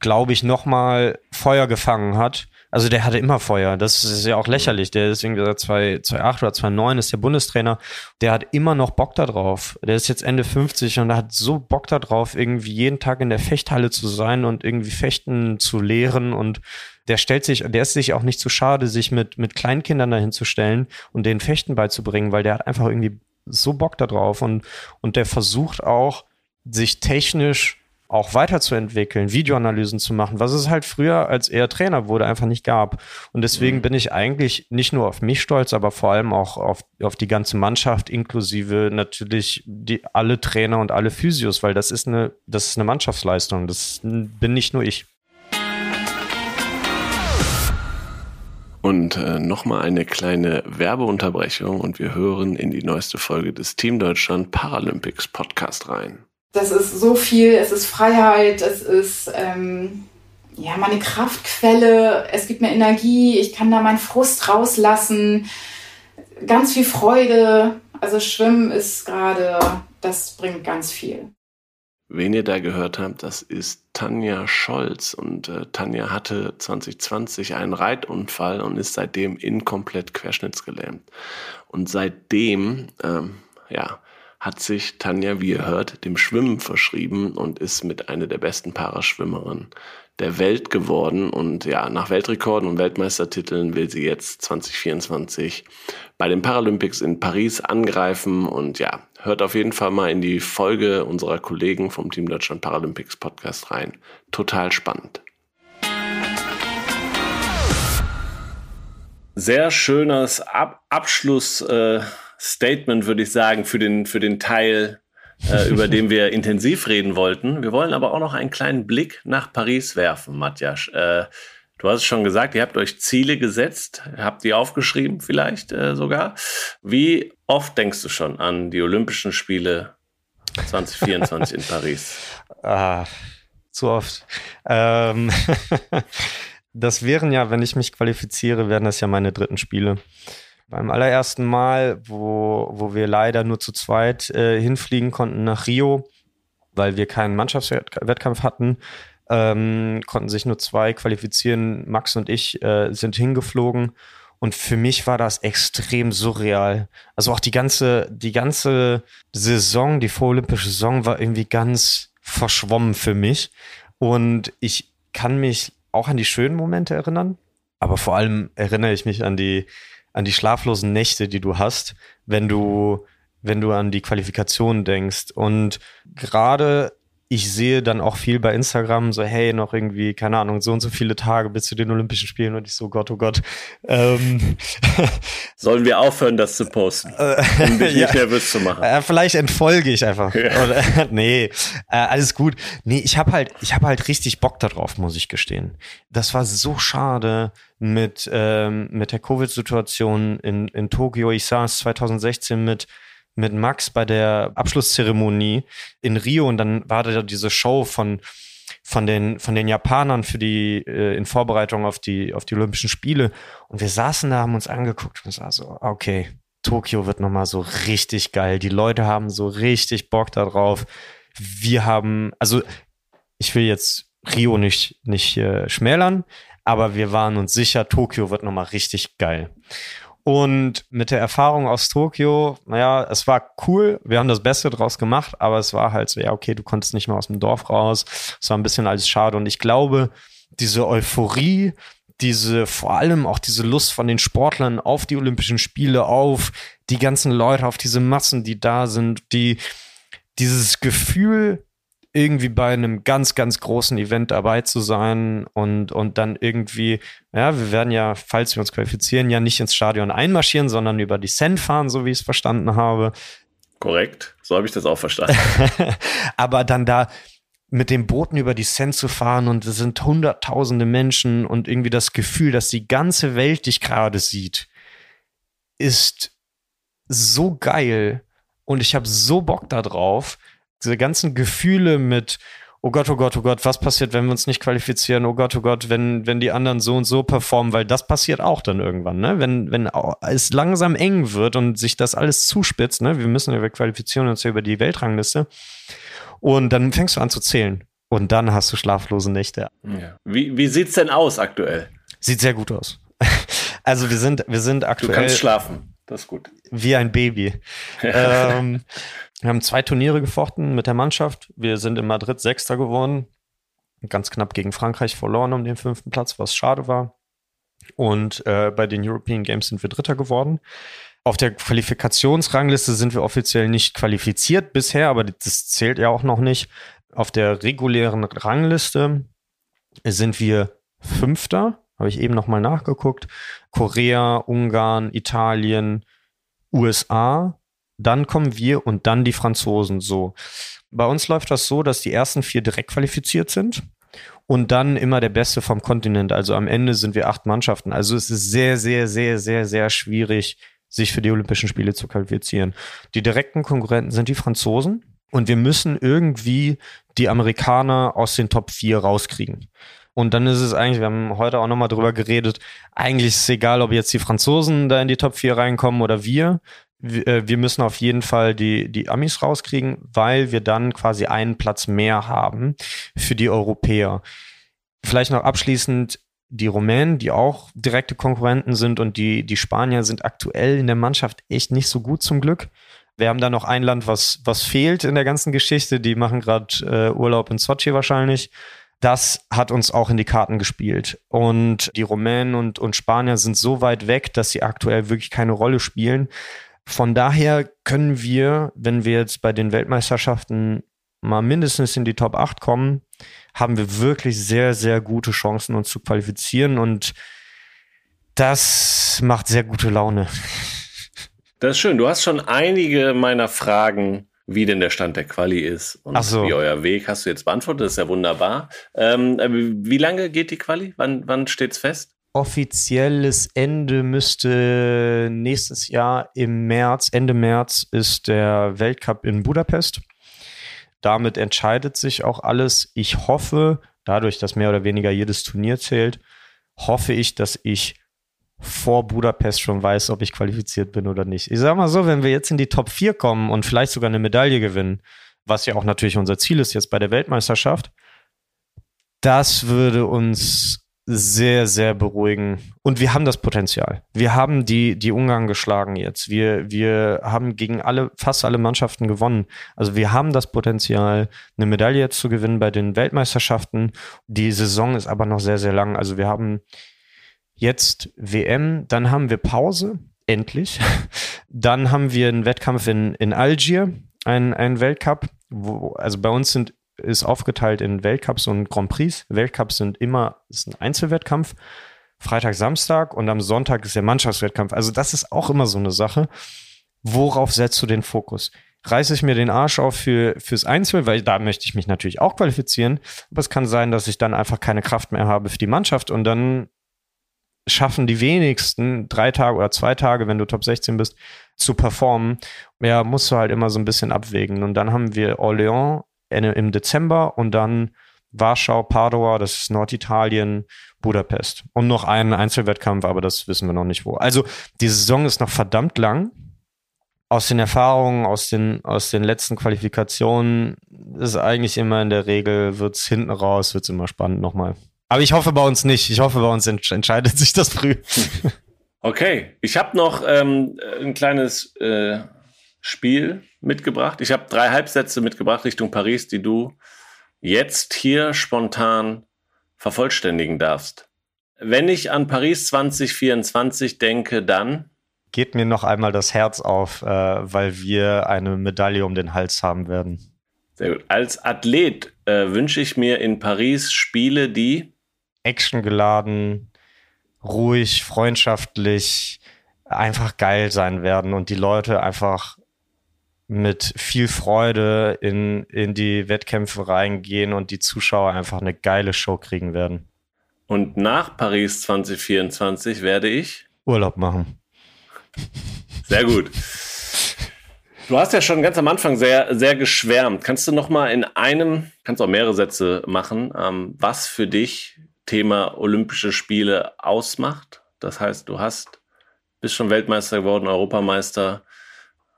glaube ich, nochmal Feuer gefangen hat also der hatte immer Feuer. Das ist ja auch lächerlich. Der ist irgendwie seit 2008 oder 2009 ist der Bundestrainer. Der hat immer noch Bock da drauf. Der ist jetzt Ende 50 und hat so Bock da drauf, irgendwie jeden Tag in der Fechthalle zu sein und irgendwie Fechten zu lehren und der stellt sich, der ist sich auch nicht zu schade, sich mit, mit Kleinkindern dahin zu stellen und den Fechten beizubringen, weil der hat einfach irgendwie so Bock da drauf und, und der versucht auch, sich technisch auch weiterzuentwickeln, Videoanalysen zu machen, was es halt früher, als er Trainer wurde, einfach nicht gab. Und deswegen mhm. bin ich eigentlich nicht nur auf mich stolz, aber vor allem auch auf, auf die ganze Mannschaft, inklusive natürlich die, alle Trainer und alle Physios, weil das ist eine, das ist eine Mannschaftsleistung. Das bin nicht nur ich. Und äh, nochmal eine kleine Werbeunterbrechung und wir hören in die neueste Folge des Team Deutschland Paralympics Podcast rein das ist so viel, es ist Freiheit, es ist ähm, ja meine Kraftquelle, es gibt mir Energie, ich kann da meinen Frust rauslassen, ganz viel Freude. Also Schwimmen ist gerade, das bringt ganz viel. Wen ihr da gehört habt, das ist Tanja Scholz. Und äh, Tanja hatte 2020 einen Reitunfall und ist seitdem inkomplett querschnittsgelähmt. Und seitdem, ähm, ja, hat sich Tanja, wie ihr hört, dem Schwimmen verschrieben und ist mit einer der besten Paraschwimmerinnen der Welt geworden. Und ja, nach Weltrekorden und Weltmeistertiteln will sie jetzt 2024 bei den Paralympics in Paris angreifen. Und ja, hört auf jeden Fall mal in die Folge unserer Kollegen vom Team Deutschland Paralympics Podcast rein. Total spannend. Sehr schönes Ab Abschlussstatement, äh, würde ich sagen, für den, für den Teil äh, über den wir intensiv reden wollten. Wir wollen aber auch noch einen kleinen Blick nach Paris werfen, Matjasch. Äh, du hast es schon gesagt, ihr habt euch Ziele gesetzt, habt die aufgeschrieben vielleicht äh, sogar. Wie oft denkst du schon an die Olympischen Spiele 2024 in Paris? Ah, zu oft. Ähm das wären ja, wenn ich mich qualifiziere, wären das ja meine dritten Spiele. Beim allerersten Mal, wo, wo wir leider nur zu zweit äh, hinfliegen konnten nach Rio, weil wir keinen Mannschaftswettkampf hatten, ähm, konnten sich nur zwei qualifizieren. Max und ich äh, sind hingeflogen. Und für mich war das extrem surreal. Also auch die ganze, die ganze Saison, die vorolympische Saison war irgendwie ganz verschwommen für mich. Und ich kann mich auch an die schönen Momente erinnern. Aber vor allem erinnere ich mich an die, an die schlaflosen Nächte, die du hast, wenn du, wenn du an die Qualifikation denkst. Und gerade ich sehe dann auch viel bei Instagram so, hey, noch irgendwie, keine Ahnung, so und so viele Tage bis zu den Olympischen Spielen und ich so, Gott, oh Gott. Ähm, Sollen wir aufhören, das zu posten, um dich ja, nicht nervös zu machen? Äh, vielleicht entfolge ich einfach. Ja. Oder, nee, äh, alles gut. Nee, ich habe halt, ich habe halt richtig Bock darauf, muss ich gestehen. Das war so schade mit, ähm, mit der Covid-Situation in, in Tokio. Ich saß 2016 mit mit Max bei der Abschlusszeremonie in Rio und dann war da diese Show von von den von den Japanern für die äh, in Vorbereitung auf die auf die Olympischen Spiele. Und wir saßen da haben uns angeguckt und war so okay Tokio wird noch mal so richtig geil. Die Leute haben so richtig Bock darauf wir haben also ich will jetzt Rio nicht nicht äh, schmälern aber wir waren uns sicher Tokio wird noch mal richtig geil und mit der Erfahrung aus Tokio, naja, es war cool, wir haben das Beste draus gemacht, aber es war halt so, ja, okay, du konntest nicht mehr aus dem Dorf raus. Es war ein bisschen alles schade. Und ich glaube, diese Euphorie, diese, vor allem auch diese Lust von den Sportlern auf die Olympischen Spiele, auf die ganzen Leute, auf diese Massen, die da sind, die, dieses Gefühl, irgendwie bei einem ganz, ganz großen Event dabei zu sein und, und dann irgendwie, ja, wir werden ja, falls wir uns qualifizieren, ja nicht ins Stadion einmarschieren, sondern über die Seine fahren, so wie ich es verstanden habe. Korrekt, so habe ich das auch verstanden. Aber dann da mit dem Booten über die Seine zu fahren und es sind hunderttausende Menschen und irgendwie das Gefühl, dass die ganze Welt dich gerade sieht, ist so geil und ich habe so Bock darauf diese ganzen Gefühle mit, oh Gott, oh Gott, oh Gott, was passiert, wenn wir uns nicht qualifizieren? Oh Gott, oh Gott, wenn, wenn die anderen so und so performen, weil das passiert auch dann irgendwann, ne? Wenn, wenn es langsam eng wird und sich das alles zuspitzt, ne? Wir müssen ja, wir qualifizieren uns ja über die Weltrangliste. Und dann fängst du an zu zählen. Und dann hast du schlaflose Nächte. Ja. Wie, wie sieht's denn aus aktuell? Sieht sehr gut aus. Also wir sind, wir sind aktuell. Du kannst schlafen. Das ist gut. Wie ein Baby. ähm, wir haben zwei Turniere gefochten mit der Mannschaft. Wir sind in Madrid Sechster geworden. Ganz knapp gegen Frankreich verloren um den fünften Platz, was schade war. Und äh, bei den European Games sind wir Dritter geworden. Auf der Qualifikationsrangliste sind wir offiziell nicht qualifiziert bisher, aber das zählt ja auch noch nicht. Auf der regulären Rangliste sind wir Fünfter, habe ich eben nochmal nachgeguckt. Korea, Ungarn, Italien, USA dann kommen wir und dann die Franzosen so. Bei uns läuft das so, dass die ersten vier direkt qualifiziert sind und dann immer der Beste vom Kontinent. Also am Ende sind wir acht Mannschaften. Also es ist sehr, sehr, sehr, sehr, sehr schwierig, sich für die Olympischen Spiele zu qualifizieren. Die direkten Konkurrenten sind die Franzosen und wir müssen irgendwie die Amerikaner aus den Top 4 rauskriegen. Und dann ist es eigentlich, wir haben heute auch nochmal drüber geredet, eigentlich ist es egal, ob jetzt die Franzosen da in die Top 4 reinkommen oder wir äh, wir müssen auf jeden Fall die, die Amis rauskriegen, weil wir dann quasi einen Platz mehr haben für die Europäer. Vielleicht noch abschließend, die Rumänen, die auch direkte Konkurrenten sind und die, die Spanier sind aktuell in der Mannschaft echt nicht so gut zum Glück. Wir haben da noch ein Land, was, was fehlt in der ganzen Geschichte. Die machen gerade äh, Urlaub in Sochi wahrscheinlich. Das hat uns auch in die Karten gespielt. Und die Rumänen und, und Spanier sind so weit weg, dass sie aktuell wirklich keine Rolle spielen. Von daher können wir, wenn wir jetzt bei den Weltmeisterschaften mal mindestens in die Top 8 kommen, haben wir wirklich sehr, sehr gute Chancen, uns zu qualifizieren. Und das macht sehr gute Laune. Das ist schön. Du hast schon einige meiner Fragen, wie denn der Stand der Quali ist und so. wie euer Weg, hast du jetzt beantwortet. Das ist ja wunderbar. Ähm, äh, wie lange geht die Quali? Wann, wann steht's fest? Offizielles Ende müsste nächstes Jahr im März, Ende März ist der Weltcup in Budapest. Damit entscheidet sich auch alles. Ich hoffe, dadurch, dass mehr oder weniger jedes Turnier zählt, hoffe ich, dass ich vor Budapest schon weiß, ob ich qualifiziert bin oder nicht. Ich sag mal so, wenn wir jetzt in die Top 4 kommen und vielleicht sogar eine Medaille gewinnen, was ja auch natürlich unser Ziel ist jetzt bei der Weltmeisterschaft, das würde uns sehr, sehr beruhigen. Und wir haben das Potenzial. Wir haben die, die Ungarn geschlagen jetzt. Wir, wir haben gegen alle, fast alle Mannschaften gewonnen. Also wir haben das Potenzial, eine Medaille jetzt zu gewinnen bei den Weltmeisterschaften. Die Saison ist aber noch sehr, sehr lang. Also wir haben jetzt WM, dann haben wir Pause, endlich. Dann haben wir einen Wettkampf in, in Algier, einen, Weltcup. Wo, also bei uns sind ist aufgeteilt in Weltcups und Grand Prix. Weltcups sind immer, ist ein Einzelwettkampf. Freitag, Samstag und am Sonntag ist der Mannschaftswettkampf. Also das ist auch immer so eine Sache. Worauf setzt du den Fokus? Reiße ich mir den Arsch auf für, fürs Einzel, weil da möchte ich mich natürlich auch qualifizieren. Aber es kann sein, dass ich dann einfach keine Kraft mehr habe für die Mannschaft und dann schaffen die wenigsten drei Tage oder zwei Tage, wenn du Top 16 bist, zu performen. Ja, musst du halt immer so ein bisschen abwägen. Und dann haben wir Orléans im Dezember und dann Warschau, Padua, das ist Norditalien, Budapest. Und noch einen Einzelwettkampf, aber das wissen wir noch nicht wo. Also die Saison ist noch verdammt lang. Aus den Erfahrungen, aus den, aus den letzten Qualifikationen ist eigentlich immer in der Regel, wird es hinten raus, wird es immer spannend nochmal. Aber ich hoffe bei uns nicht. Ich hoffe, bei uns entscheidet sich das früh. Okay, ich habe noch ähm, ein kleines äh, Spiel mitgebracht. Ich habe drei Halbsätze mitgebracht Richtung Paris, die du jetzt hier spontan vervollständigen darfst. Wenn ich an Paris 2024 denke, dann geht mir noch einmal das Herz auf, äh, weil wir eine Medaille um den Hals haben werden. Sehr gut. Als Athlet äh, wünsche ich mir in Paris Spiele, die actiongeladen, ruhig, freundschaftlich, einfach geil sein werden und die Leute einfach mit viel Freude in, in die Wettkämpfe reingehen und die Zuschauer einfach eine geile Show kriegen werden. Und nach Paris 2024 werde ich Urlaub machen. Sehr gut. Du hast ja schon ganz am Anfang sehr, sehr geschwärmt. Kannst du noch mal in einem, kannst auch mehrere Sätze machen, ähm, was für dich Thema Olympische Spiele ausmacht? Das heißt, du hast, bist schon Weltmeister geworden, Europameister,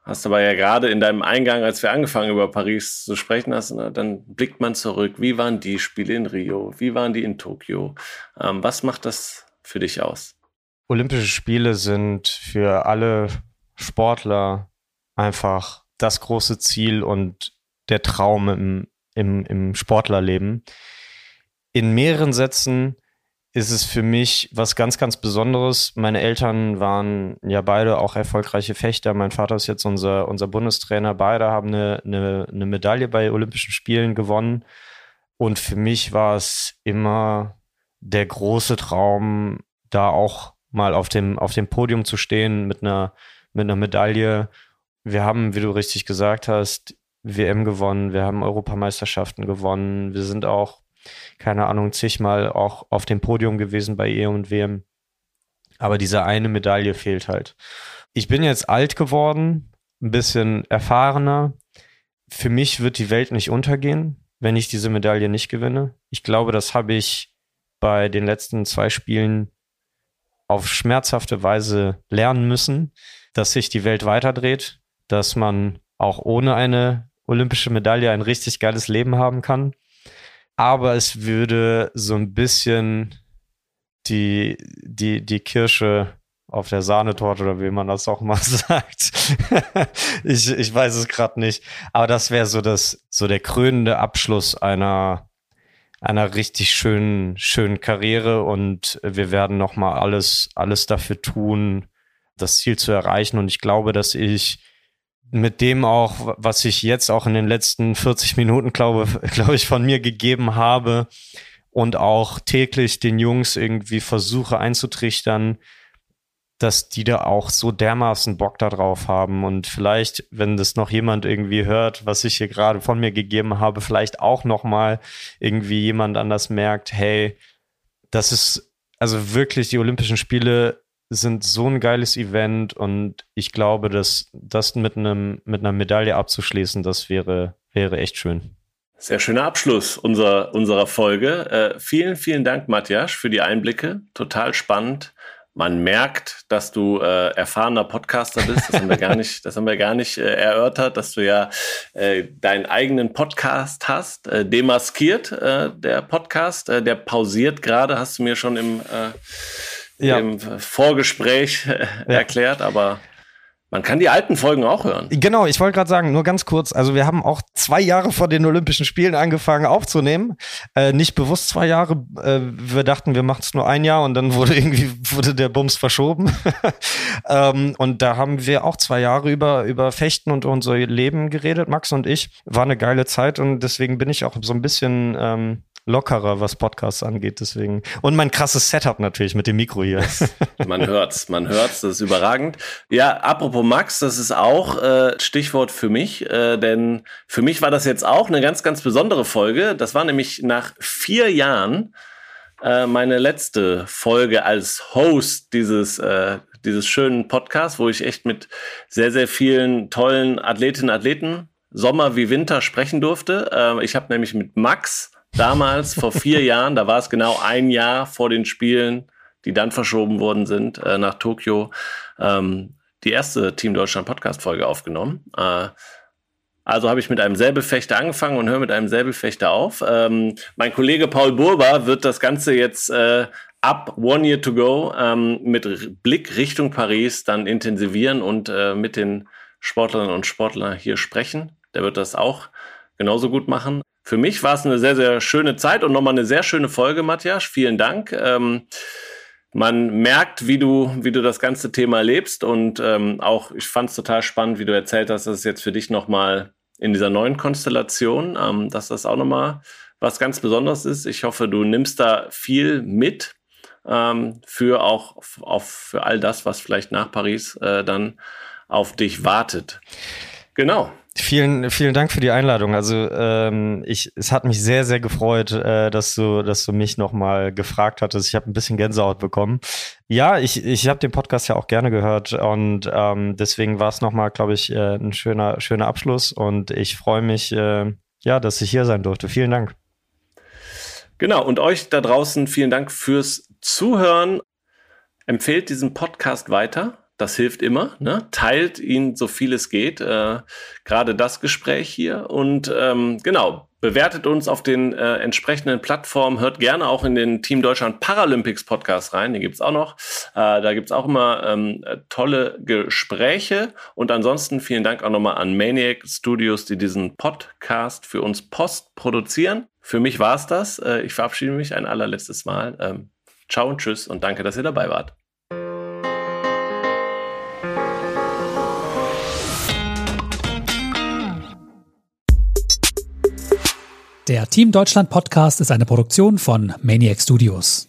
Hast aber ja gerade in deinem Eingang, als wir angefangen über Paris zu sprechen hast, ne, dann blickt man zurück. Wie waren die Spiele in Rio? Wie waren die in Tokio? Ähm, was macht das für dich aus? Olympische Spiele sind für alle Sportler einfach das große Ziel und der Traum im, im, im Sportlerleben. In mehreren Sätzen ist es für mich was ganz, ganz Besonderes. Meine Eltern waren ja beide auch erfolgreiche Fechter. Mein Vater ist jetzt unser, unser Bundestrainer. Beide haben eine, eine, eine Medaille bei Olympischen Spielen gewonnen. Und für mich war es immer der große Traum, da auch mal auf dem, auf dem Podium zu stehen mit einer, mit einer Medaille. Wir haben, wie du richtig gesagt hast, WM gewonnen, wir haben Europameisterschaften gewonnen, wir sind auch keine Ahnung, zigmal auch auf dem Podium gewesen bei EM und WM. Aber diese eine Medaille fehlt halt. Ich bin jetzt alt geworden, ein bisschen erfahrener. Für mich wird die Welt nicht untergehen, wenn ich diese Medaille nicht gewinne. Ich glaube, das habe ich bei den letzten zwei Spielen auf schmerzhafte Weise lernen müssen. dass sich die Welt weiterdreht, dass man auch ohne eine olympische Medaille ein richtig geiles Leben haben kann. Aber es würde so ein bisschen die, die, die Kirsche auf der Sahnetorte oder wie man das auch mal sagt. ich, ich weiß es gerade nicht. Aber das wäre so das, so der krönende Abschluss einer, einer richtig schönen, schönen Karriere und wir werden nochmal alles, alles dafür tun, das Ziel zu erreichen. Und ich glaube, dass ich mit dem auch, was ich jetzt auch in den letzten 40 Minuten, glaube, glaube ich, von mir gegeben habe und auch täglich den Jungs irgendwie versuche einzutrichtern, dass die da auch so dermaßen Bock darauf haben. Und vielleicht, wenn das noch jemand irgendwie hört, was ich hier gerade von mir gegeben habe, vielleicht auch noch mal irgendwie jemand anders merkt, hey, das ist also wirklich die Olympischen Spiele sind so ein geiles Event und ich glaube, dass das mit einem mit einer Medaille abzuschließen, das wäre wäre echt schön. Sehr schöner Abschluss unserer unserer Folge. Äh, vielen vielen Dank, Matthias, für die Einblicke. Total spannend. Man merkt, dass du äh, erfahrener Podcaster bist. Das haben wir gar nicht, das haben wir gar nicht äh, erörtert, dass du ja äh, deinen eigenen Podcast hast, äh, demaskiert äh, der Podcast, äh, der pausiert gerade, hast du mir schon im äh, ja. im Vorgespräch äh, ja. erklärt, aber man kann die alten Folgen auch hören. Genau, ich wollte gerade sagen, nur ganz kurz, also wir haben auch zwei Jahre vor den Olympischen Spielen angefangen aufzunehmen. Äh, nicht bewusst zwei Jahre. Äh, wir dachten, wir machen es nur ein Jahr und dann wurde irgendwie wurde der Bums verschoben. ähm, und da haben wir auch zwei Jahre über, über Fechten und unser Leben geredet, Max und ich. War eine geile Zeit und deswegen bin ich auch so ein bisschen ähm, lockerer, was Podcasts angeht, deswegen. Und mein krasses Setup natürlich mit dem Mikro hier. man hört's, man hört's, das ist überragend. Ja, apropos Max, das ist auch äh, Stichwort für mich, äh, denn für mich war das jetzt auch eine ganz, ganz besondere Folge. Das war nämlich nach vier Jahren äh, meine letzte Folge als Host dieses äh, dieses schönen Podcasts, wo ich echt mit sehr, sehr vielen tollen Athletinnen Athleten Sommer wie Winter sprechen durfte. Äh, ich habe nämlich mit Max damals, vor vier Jahren, da war es genau ein Jahr vor den Spielen, die dann verschoben worden sind äh, nach Tokio, ähm, die erste Team Deutschland Podcast-Folge aufgenommen. Äh, also habe ich mit einem Säbelfechter angefangen und höre mit einem Säbelfechter auf. Ähm, mein Kollege Paul Burber wird das Ganze jetzt äh, ab One Year to Go ähm, mit Blick Richtung Paris dann intensivieren und äh, mit den Sportlerinnen und Sportlern hier sprechen. Der wird das auch genauso gut machen für mich war es eine sehr, sehr schöne Zeit und nochmal eine sehr schöne Folge, Matthias. Vielen Dank. Ähm, man merkt, wie du, wie du das ganze Thema lebst und ähm, auch, ich fand es total spannend, wie du erzählt hast, dass es jetzt für dich nochmal in dieser neuen Konstellation, ähm, dass das auch nochmal was ganz Besonderes ist. Ich hoffe, du nimmst da viel mit ähm, für auch auf, für all das, was vielleicht nach Paris äh, dann auf dich wartet. Genau. Vielen, vielen Dank für die Einladung. Also ähm, ich, es hat mich sehr, sehr gefreut, äh, dass du, dass du mich nochmal gefragt hattest. Ich habe ein bisschen Gänsehaut bekommen. Ja, ich, ich habe den Podcast ja auch gerne gehört und ähm, deswegen war es nochmal, glaube ich, äh, ein schöner, schöner Abschluss und ich freue mich, äh, ja, dass ich hier sein durfte. Vielen Dank. Genau, und euch da draußen vielen Dank fürs Zuhören. Empfehlt diesen Podcast weiter das hilft immer. Ne? Teilt ihn so viel es geht. Äh, Gerade das Gespräch hier. Und ähm, genau, bewertet uns auf den äh, entsprechenden Plattformen. Hört gerne auch in den Team Deutschland Paralympics Podcast rein. Den gibt's auch noch. Äh, da gibt's auch immer ähm, tolle Gespräche. Und ansonsten vielen Dank auch nochmal an Maniac Studios, die diesen Podcast für uns post produzieren. Für mich war's das. Äh, ich verabschiede mich ein allerletztes Mal. Ähm, ciao und tschüss und danke, dass ihr dabei wart. Der Team Deutschland Podcast ist eine Produktion von Maniac Studios.